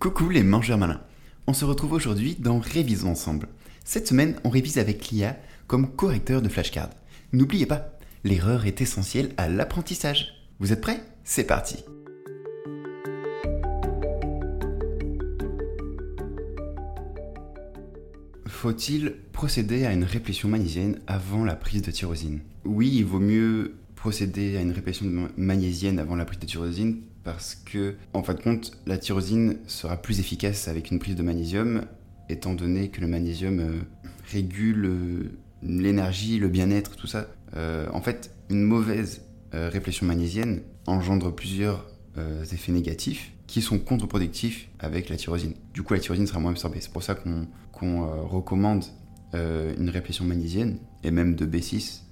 Coucou les mangeurs malins. On se retrouve aujourd'hui dans Révisons ensemble. Cette semaine, on révise avec l'IA comme correcteur de flashcards. N'oubliez pas, l'erreur est essentielle à l'apprentissage. Vous êtes prêts? C'est parti Faut-il procéder à une répétition magnésienne avant la prise de tyrosine? Oui, il vaut mieux procéder à une répétition magnésienne avant la prise de tyrosine parce que, en fin de compte, la tyrosine sera plus efficace avec une prise de magnésium, étant donné que le magnésium euh, régule euh, l'énergie, le bien-être, tout ça. Euh, en fait, une mauvaise répétition magnésienne engendre plusieurs effets négatifs qui sont contre-productifs avec la tyrosine. Du coup, la tyrosine sera moins absorbée. C'est pour ça qu'on recommande une répétition magnésienne et même de B6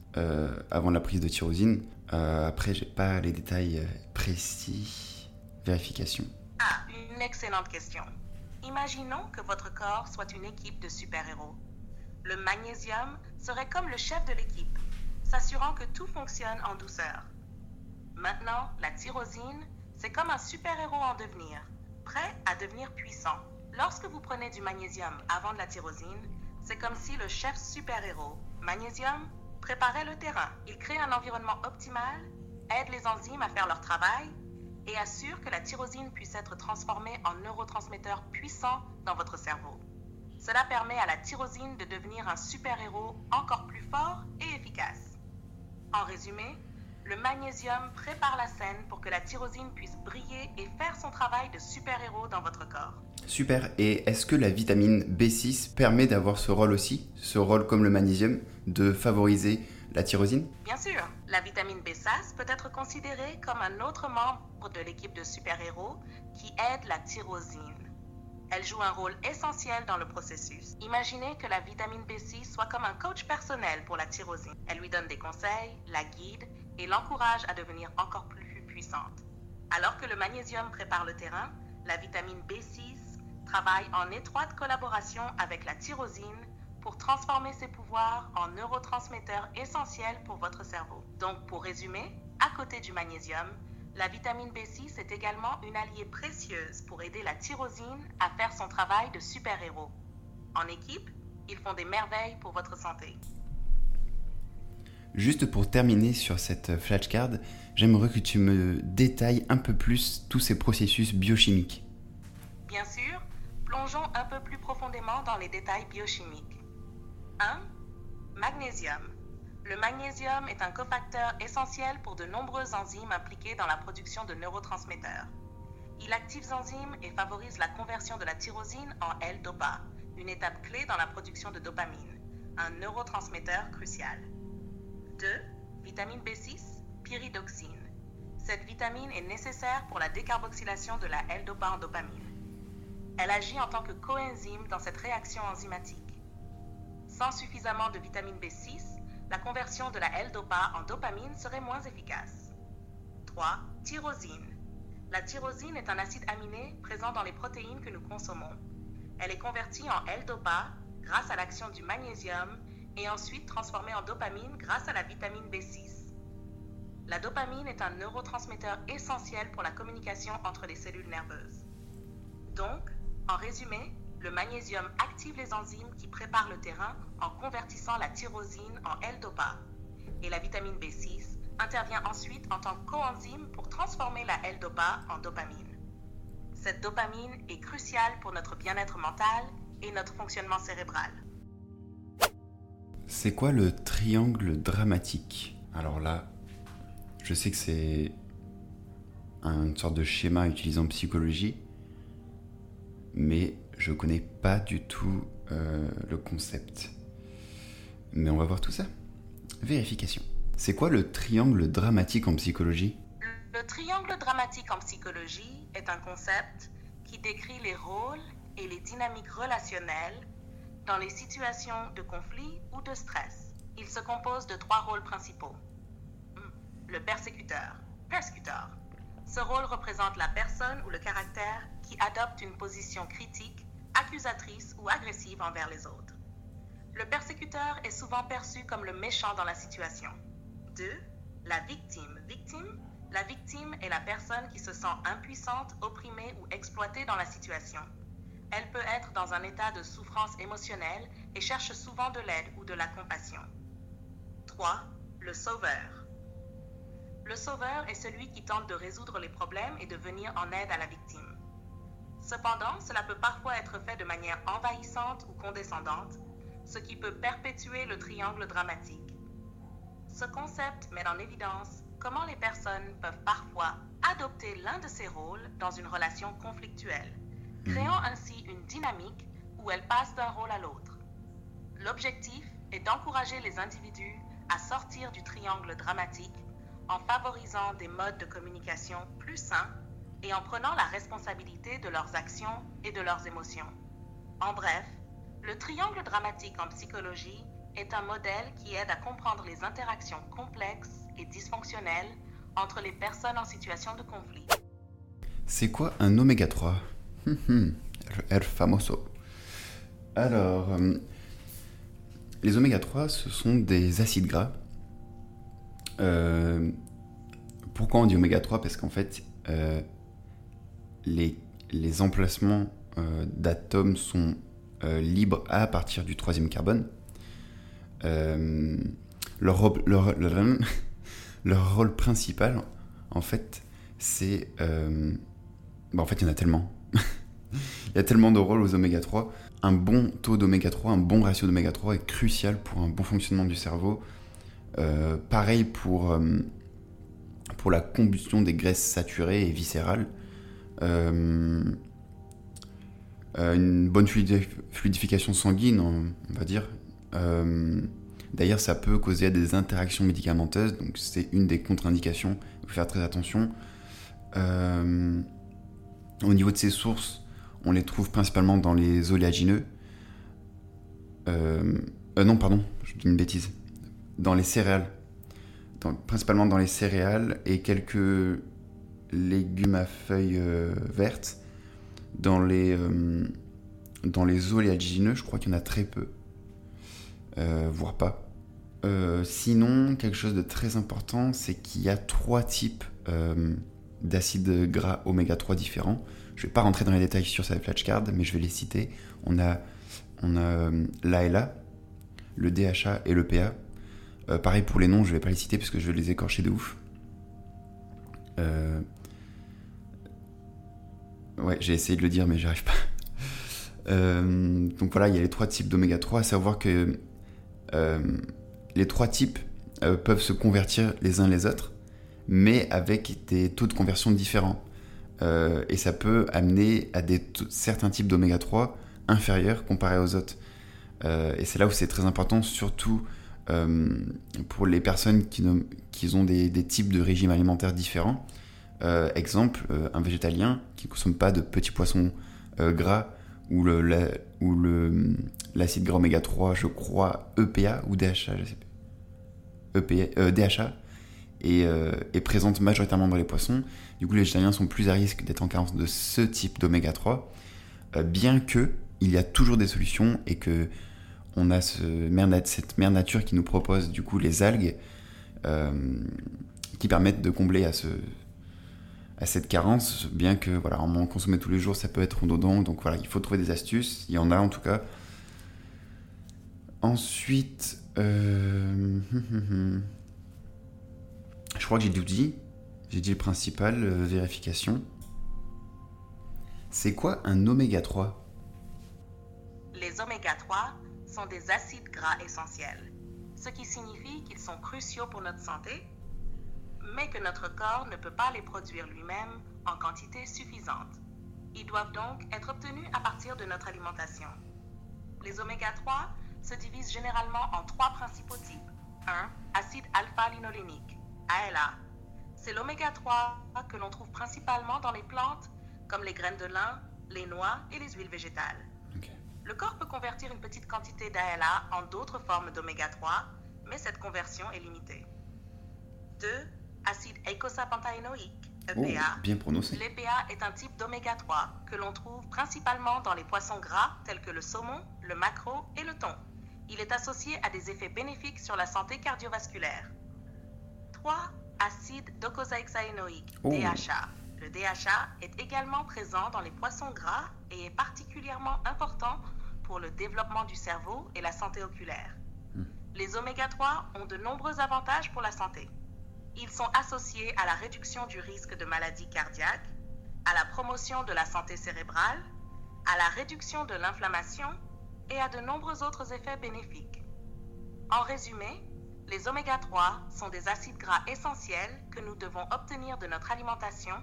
avant la prise de tyrosine euh, après, j'ai pas les détails euh, précis. Vérification. Ah, une excellente question. Imaginons que votre corps soit une équipe de super-héros. Le magnésium serait comme le chef de l'équipe, s'assurant que tout fonctionne en douceur. Maintenant, la tyrosine, c'est comme un super-héros en devenir, prêt à devenir puissant. Lorsque vous prenez du magnésium avant de la tyrosine, c'est comme si le chef super-héros, magnésium, préparait le terrain. Il crée un environnement optimal, aide les enzymes à faire leur travail et assure que la tyrosine puisse être transformée en neurotransmetteur puissant dans votre cerveau. Cela permet à la tyrosine de devenir un super-héros encore plus fort et efficace. En résumé, le magnésium prépare la scène pour que la tyrosine puisse briller et faire son travail de super-héros dans votre corps. Super. Et est-ce que la vitamine B6 permet d'avoir ce rôle aussi, ce rôle comme le magnésium, de favoriser la tyrosine? Bien sûr. La vitamine B6 peut être considérée comme un autre membre de l'équipe de super-héros qui aide la tyrosine. Elle joue un rôle essentiel dans le processus. Imaginez que la vitamine B6 soit comme un coach personnel pour la tyrosine. Elle lui donne des conseils, la guide et l'encourage à devenir encore plus puissante. Alors que le magnésium prépare le terrain, la vitamine B6 travaille en étroite collaboration avec la tyrosine pour transformer ses pouvoirs en neurotransmetteurs essentiels pour votre cerveau. Donc, pour résumer, à côté du magnésium, la vitamine B6 est également une alliée précieuse pour aider la tyrosine à faire son travail de super-héros. En équipe, ils font des merveilles pour votre santé. Juste pour terminer sur cette flashcard, j'aimerais que tu me détailles un peu plus tous ces processus biochimiques. Bien sûr, Plongeons un peu plus profondément dans les détails biochimiques. 1. Magnésium. Le magnésium est un cofacteur essentiel pour de nombreuses enzymes impliquées dans la production de neurotransmetteurs. Il active les enzymes et favorise la conversion de la tyrosine en L-DOPA, une étape clé dans la production de dopamine, un neurotransmetteur crucial. 2. Vitamine B6, pyridoxine. Cette vitamine est nécessaire pour la décarboxylation de la L-DOPA en dopamine. Elle agit en tant que coenzyme dans cette réaction enzymatique. Sans suffisamment de vitamine B6, la conversion de la L-DOPA en dopamine serait moins efficace. 3. Tyrosine. La tyrosine est un acide aminé présent dans les protéines que nous consommons. Elle est convertie en L-DOPA grâce à l'action du magnésium et ensuite transformée en dopamine grâce à la vitamine B6. La dopamine est un neurotransmetteur essentiel pour la communication entre les cellules nerveuses. Donc, en résumé, le magnésium active les enzymes qui préparent le terrain en convertissant la tyrosine en L-DOPA. Et la vitamine B6 intervient ensuite en tant que pour transformer la L-DOPA en dopamine. Cette dopamine est cruciale pour notre bien-être mental et notre fonctionnement cérébral. C'est quoi le triangle dramatique? Alors là, je sais que c'est une sorte de schéma utilisé en psychologie, mais je connais pas du tout euh, le concept. Mais on va voir tout ça. Vérification. C'est quoi le triangle dramatique en psychologie? Le triangle dramatique en psychologie est un concept qui décrit les rôles et les dynamiques relationnelles dans les situations de conflit ou de stress. Il se compose de trois rôles principaux. Hmm. Le persécuteur, persecutor. Ce rôle représente la personne ou le caractère qui adopte une position critique, accusatrice ou agressive envers les autres. Le persécuteur est souvent perçu comme le méchant dans la situation. 2. La victime, victime, La victime est la personne qui se sent impuissante, opprimée ou exploitée dans la situation. Elle peut être dans un état de souffrance émotionnelle et cherche souvent de l'aide ou de la compassion. 3. Le sauveur. Le sauveur est celui qui tente de résoudre les problèmes et de venir en aide à la victime. Cependant, cela peut parfois être fait de manière envahissante ou condescendante, ce qui peut perpétuer le triangle dramatique. Ce concept met en évidence comment les personnes peuvent parfois adopter l'un de ces rôles dans une relation conflictuelle, créant ainsi une dynamique où elles passent d'un rôle à l'autre. L'objectif est d'encourager les individus à sortir du triangle dramatique en favorisant des modes de communication plus sains et en prenant la responsabilité de leurs actions et de leurs émotions. En bref, le triangle dramatique en psychologie est un modèle qui aide à comprendre les interactions complexes et dysfonctionnelles entre les personnes en situation de conflit. C'est quoi un oméga 3 El famoso. Alors, euh, les oméga 3, ce sont des acides gras. Euh, pourquoi on dit oméga 3 Parce qu'en fait, euh, les, emplacements d'atomes sont libres à partir du troisième carbone. leur, leur, leur, rôle principal, en fait, c'est... Bah, en fait, il y en a tellement. il y a tellement de rôles aux oméga 3. Un bon taux d'oméga 3, un bon ratio d'oméga 3 est crucial pour un bon fonctionnement du cerveau. Euh, pareil pour, euh, pour la combustion des graisses saturées et viscérales. Euh, une bonne fluidification sanguine, on va dire. D'ailleurs, ça peut causer des interactions médicamenteuses, donc c'est une des contre-indications. Il faut faire très attention. au niveau de ces sources, on les trouve principalement dans les oléagineux. Euh, euh, non, pardon, je dis une bêtise. Dans les céréales. principalement dans les céréales et quelques légumes à feuilles euh, vertes. Dans les, dans les oléagineux, je crois qu'il y en a très peu. voire pas. sinon, quelque chose de très important, c'est qu'il y a trois types d'acides gras oméga 3 différents. Je ne vais pas rentrer dans les détails sur cette flashcard, mais je vais les citer. On a, on a euh, l'ALA, le DHA et le PA. Euh, pareil pour les noms, je ne vais pas les citer parce que je vais les écorcher de ouf. Euh, ouais, j'ai essayé de le dire, mais j'arrive pas. donc voilà, il y a les trois types d'oméga 3, à savoir que les trois types peuvent se convertir les uns les autres, mais avec des taux de conversion différents. Euh, et ça peut amener à des certains types d'oméga 3 inférieurs comparés aux autres. Euh, et c'est là où c'est très important, surtout euh, pour les personnes qui, qui ont des, types de régimes alimentaires différents. exemple, un végétalien qui ne consomme pas de petits poissons gras ou l'acide gras oméga 3, je crois, EPA ou DHA, je sais pas. DHA, euh, est, présente majoritairement dans les poissons. Du coup, les végétariens sont plus à risque d'être en carence de ce type d'oméga 3, euh, bien que il y a toujours des solutions et que on a ce cette mère nature qui nous propose du coup les algues euh, qui permettent de combler à, ce, à cette carence, bien que voilà, en consommer tous les jours, ça peut être redondant. Donc voilà, il faut trouver des astuces. Il y en a en tout cas. Ensuite, hum, hum, hum, je crois que j'ai tout dit. J'ai dit le principal, euh, vérification. C'est quoi un oméga 3 Les oméga 3 sont des acides gras essentiels, ce qui signifie qu'ils sont cruciaux pour notre santé, mais que notre corps ne peut pas les produire lui-même en quantité suffisante. Ils doivent donc être obtenus à partir de notre alimentation. Les oméga 3 se divisent généralement en trois principaux types. 1. Acide alpha-linolénique ALA. C'est l'oméga 3 que l'on trouve principalement dans les plantes, comme les graines de lin, les noix et les huiles végétales. Le corps peut convertir une petite quantité d'ALA en d'autres formes d'oméga 3, mais cette conversion est limitée. 2. Acide eicosapentaénoïque, EPA. bien prononcé. L'EPA est un type d'oméga 3 que l'on trouve principalement dans les poissons gras tels que le saumon, le maquereau et le thon. Il est associé à des effets bénéfiques sur la santé cardiovasculaire. 3. acide docosahexaénoïque, Oh. DHA. Le DHA est également présent dans les poissons gras et est particulièrement important pour le développement du cerveau et la santé oculaire. Les oméga 3 ont de nombreux avantages pour la santé. Ils sont associés à la réduction du risque de maladies cardiaques, à la promotion de la santé cérébrale, à la réduction de l'inflammation et à de nombreux autres effets bénéfiques. En résumé, les oméga 3 sont des acides gras essentiels que nous devons obtenir de notre alimentation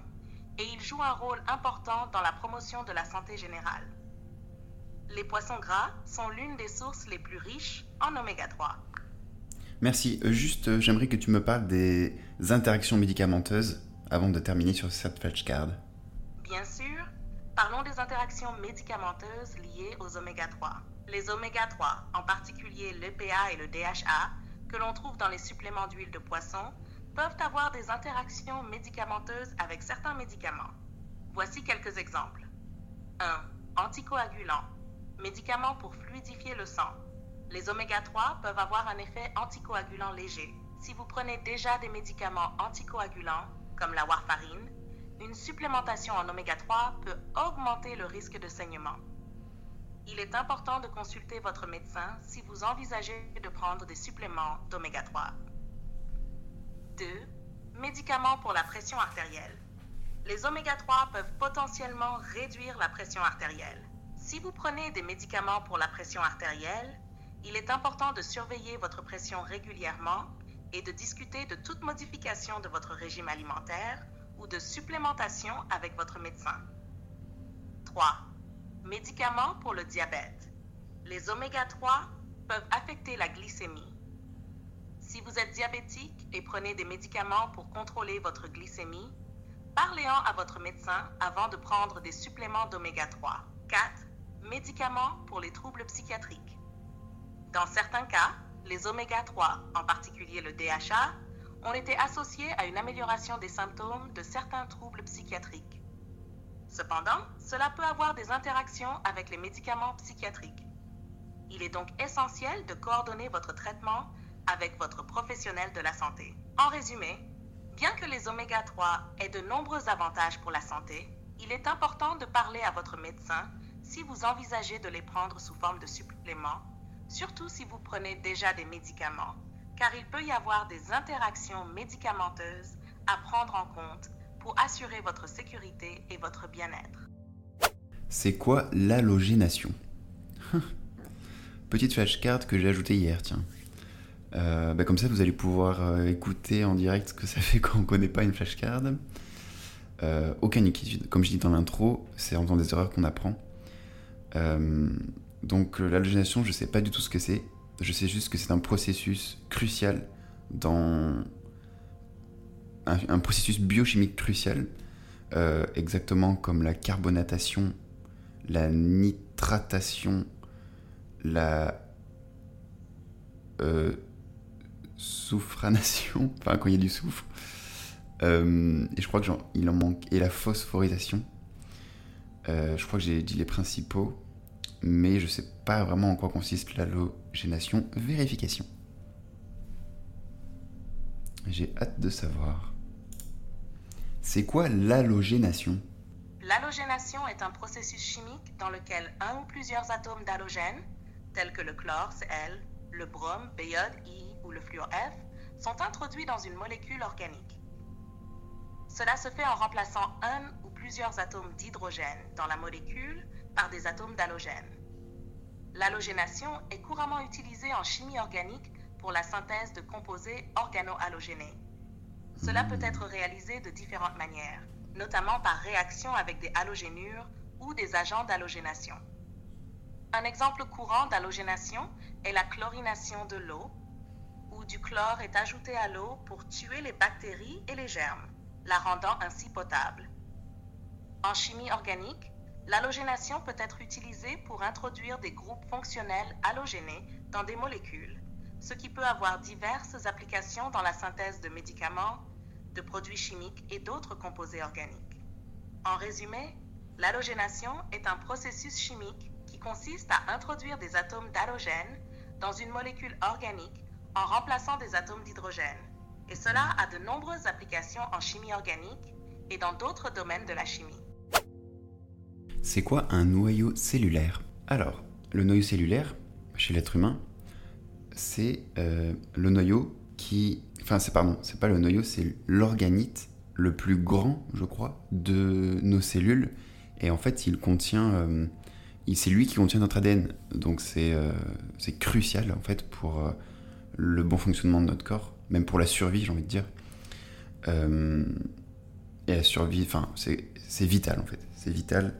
et ils jouent un rôle important dans la promotion de la santé générale. Les poissons gras sont l'une des sources les plus riches en oméga 3. Merci. Euh, Juste, euh, j'aimerais que tu me parles des interactions médicamenteuses avant de terminer sur cette flashcard. Bien sûr, parlons des interactions médicamenteuses liées aux oméga 3. Les oméga 3, en particulier l'EPA et le DHA, que l'on trouve dans les suppléments d'huile de poisson, peuvent avoir des interactions médicamenteuses avec certains médicaments. Voici quelques exemples. 1. Anticoagulant. Médicament pour fluidifier le sang. Les oméga 3 peuvent avoir un effet anticoagulant léger. Si vous prenez déjà des médicaments anticoagulants, comme la warfarine, une supplémentation en oméga 3 peut augmenter le risque de saignement. Il est important de consulter votre médecin si vous envisagez de prendre des suppléments d'oméga 3. 2. Médicaments pour la pression artérielle. Les oméga 3 peuvent potentiellement réduire la pression artérielle. Si vous prenez des médicaments pour la pression artérielle, il est important de surveiller votre pression régulièrement et de discuter de toute modification de votre régime alimentaire ou de supplémentation avec votre médecin. 3. Médicaments pour le diabète. Les oméga 3 peuvent affecter la glycémie. Si vous êtes diabétique et prenez des médicaments pour contrôler votre glycémie, parlez-en à votre médecin avant de prendre des suppléments d'oméga 3. 4. Médicaments pour les troubles psychiatriques. Dans certains cas, les oméga 3, en particulier le DHA, ont été associés à une amélioration des symptômes de certains troubles psychiatriques. Cependant, cela peut avoir des interactions avec les médicaments psychiatriques. Il est donc essentiel de coordonner votre traitement avec votre professionnel de la santé. En résumé, bien que les oméga 3 aient de nombreux avantages pour la santé, il est important de parler à votre médecin si vous envisagez de les prendre sous forme de suppléments, surtout si vous prenez déjà des médicaments, car il peut y avoir des interactions médicamenteuses à prendre en compte assurer votre sécurité et votre bien-être. C'est quoi l'halogénation Petite flashcard que j'ai ajoutée hier, tiens. Euh, bah, comme ça, vous allez pouvoir euh, écouter en direct ce que ça fait quand on ne connaît pas une flashcard. Euh, aucune inquiétude. Comme je dis dans l'intro, c'est en faisant des erreurs qu'on apprend. Euh, donc l'halogénation, je ne sais pas du tout ce que c'est. Je sais juste que c'est un processus crucial dans... Un, processus biochimique crucial, euh, exactement comme la carbonatation, la nitratation, la euh, soufranation, enfin quand il y a du soufre, Euh, et je crois que j'en- il en manque, et la phosphorisation. Je crois que j'ai dit les principaux, mais je sais pas vraiment en quoi consiste l'halogénation. Vérification. J'ai hâte de savoir. C'est quoi l'halogénation? L'halogénation est un processus chimique dans lequel un ou plusieurs atomes d'halogène, tels que le chlore, Cl, le brome, Bj, I ou le fluor F, sont introduits dans une molécule organique. Cela se fait en remplaçant un ou plusieurs atomes d'hydrogène dans la molécule par des atomes d'halogène. L'halogénation est couramment utilisée en chimie organique pour la synthèse de composés organohalogénés. Cela peut être réalisé de différentes manières, notamment par réaction avec des halogénures ou des agents d'halogénation. Un exemple courant d'halogénation est la chlorination de l'eau, où du chlore est ajouté à l'eau pour tuer les bactéries et les germes, la rendant ainsi potable. En chimie organique, l'halogénation peut être utilisée pour introduire des groupes fonctionnels halogénés dans des molécules, ce qui peut avoir diverses applications dans la synthèse de médicaments, de produits chimiques et d'autres composés organiques. En résumé, l'halogénation est un processus chimique qui consiste à introduire des atomes d'halogène dans une molécule organique en remplaçant des atomes d'hydrogène. et cela a de nombreuses applications en chimie organique et dans d'autres domaines de la chimie. C'est quoi un noyau cellulaire? Alors, le noyau cellulaire, chez l'être humain, c'est euh, le noyau qui... Enfin, c'est pardon, c'est pas le noyau, c'est l'organite le plus grand, je crois, de nos cellules. Et en fait, il contient... Euh, c'est lui qui contient notre ADN. Donc c'est euh, c'est crucial, en fait, pour le bon fonctionnement de notre corps, même pour la survie, j'ai envie de dire. et la survie, enfin, c'est vital, en fait. C'est vital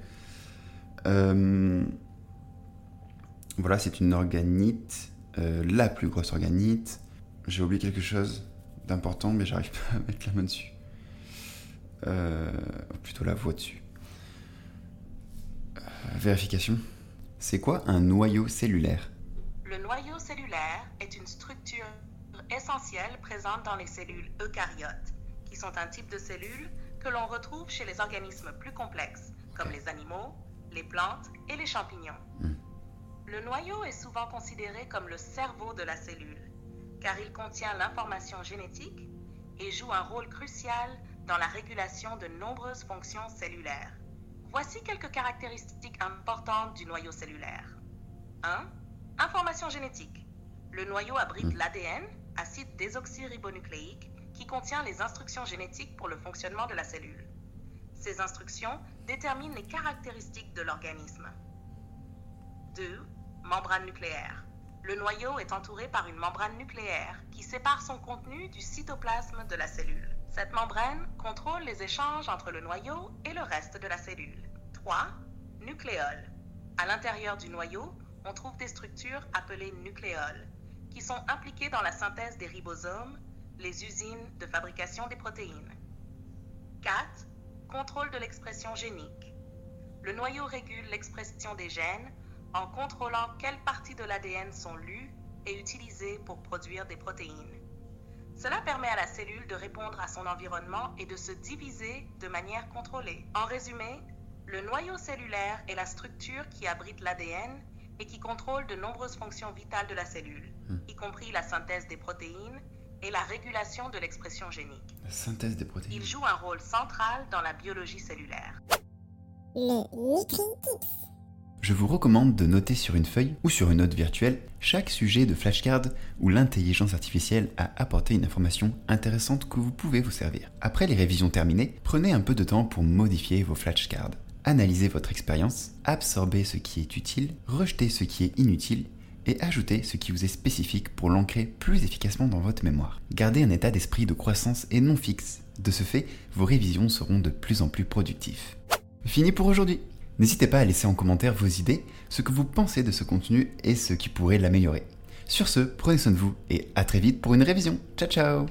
euh, voilà, c'est une organite, euh, la plus grosse organite. J'ai oublié quelque chose d'important, mais j'arrive pas à mettre la main dessus. Euh, plutôt la voix dessus. vérification. C'est quoi un noyau cellulaire? Le noyau cellulaire est une structure essentielle présente dans les cellules eucaryotes, qui sont un type de cellules que l'on retrouve chez les organismes plus complexes, comme les animaux, les plantes et les champignons. Hmm. Le noyau est souvent considéré comme le cerveau de la cellule, car il contient l'information génétique et joue un rôle crucial dans la régulation de nombreuses fonctions cellulaires. Voici quelques caractéristiques importantes du noyau cellulaire. 1. Information génétique. Le noyau abrite hmm. l'ADN, acide désoxyribonucléique, qui contient les instructions génétiques pour le fonctionnement de la cellule. Ces instructions déterminent les caractéristiques de l'organisme. 2. Membrane nucléaire. Le noyau est entouré par une membrane nucléaire qui sépare son contenu du cytoplasme de la cellule. Cette membrane contrôle les échanges entre le noyau et le reste de la cellule. 3. Nucléoles. À l'intérieur du noyau, on trouve des structures appelées nucléoles, qui sont impliquées dans la synthèse des ribosomes, les usines de fabrication des protéines. 4 contrôle de l'expression génique. Le noyau régule l'expression des gènes en contrôlant quelles parties de l'ADN sont lues et utilisées pour produire des protéines. Cela permet à la cellule de répondre à son environnement et de se diviser de manière contrôlée. En résumé, le noyau cellulaire est la structure qui abrite l'ADN et qui contrôle de nombreuses fonctions vitales de la cellule, hmm. y compris la synthèse des protéines et la régulation de l'expression génique. La synthèse des protéines. Il joue un rôle central dans la biologie cellulaire. Je vous recommande de noter sur une feuille ou sur une note virtuelle chaque sujet de flashcard où l'intelligence artificielle a apporté une information intéressante que vous pouvez vous servir. Après les révisions terminées, prenez un peu de temps pour modifier vos flashcards. Analysez votre expérience, absorbez ce qui est utile, rejetez ce qui est inutile et ajoutez ce qui vous est spécifique pour l'ancrer plus efficacement dans votre mémoire. Gardez un état d'esprit de croissance et non fixe. De ce fait, vos révisions seront de plus en plus productives. Fini pour aujourd'hui. N'hésitez pas à laisser en commentaire vos idées, ce que vous pensez de ce contenu et ce qui pourrait l'améliorer. Sur ce, prenez soin de vous et à très vite pour une révision. Ciao ciao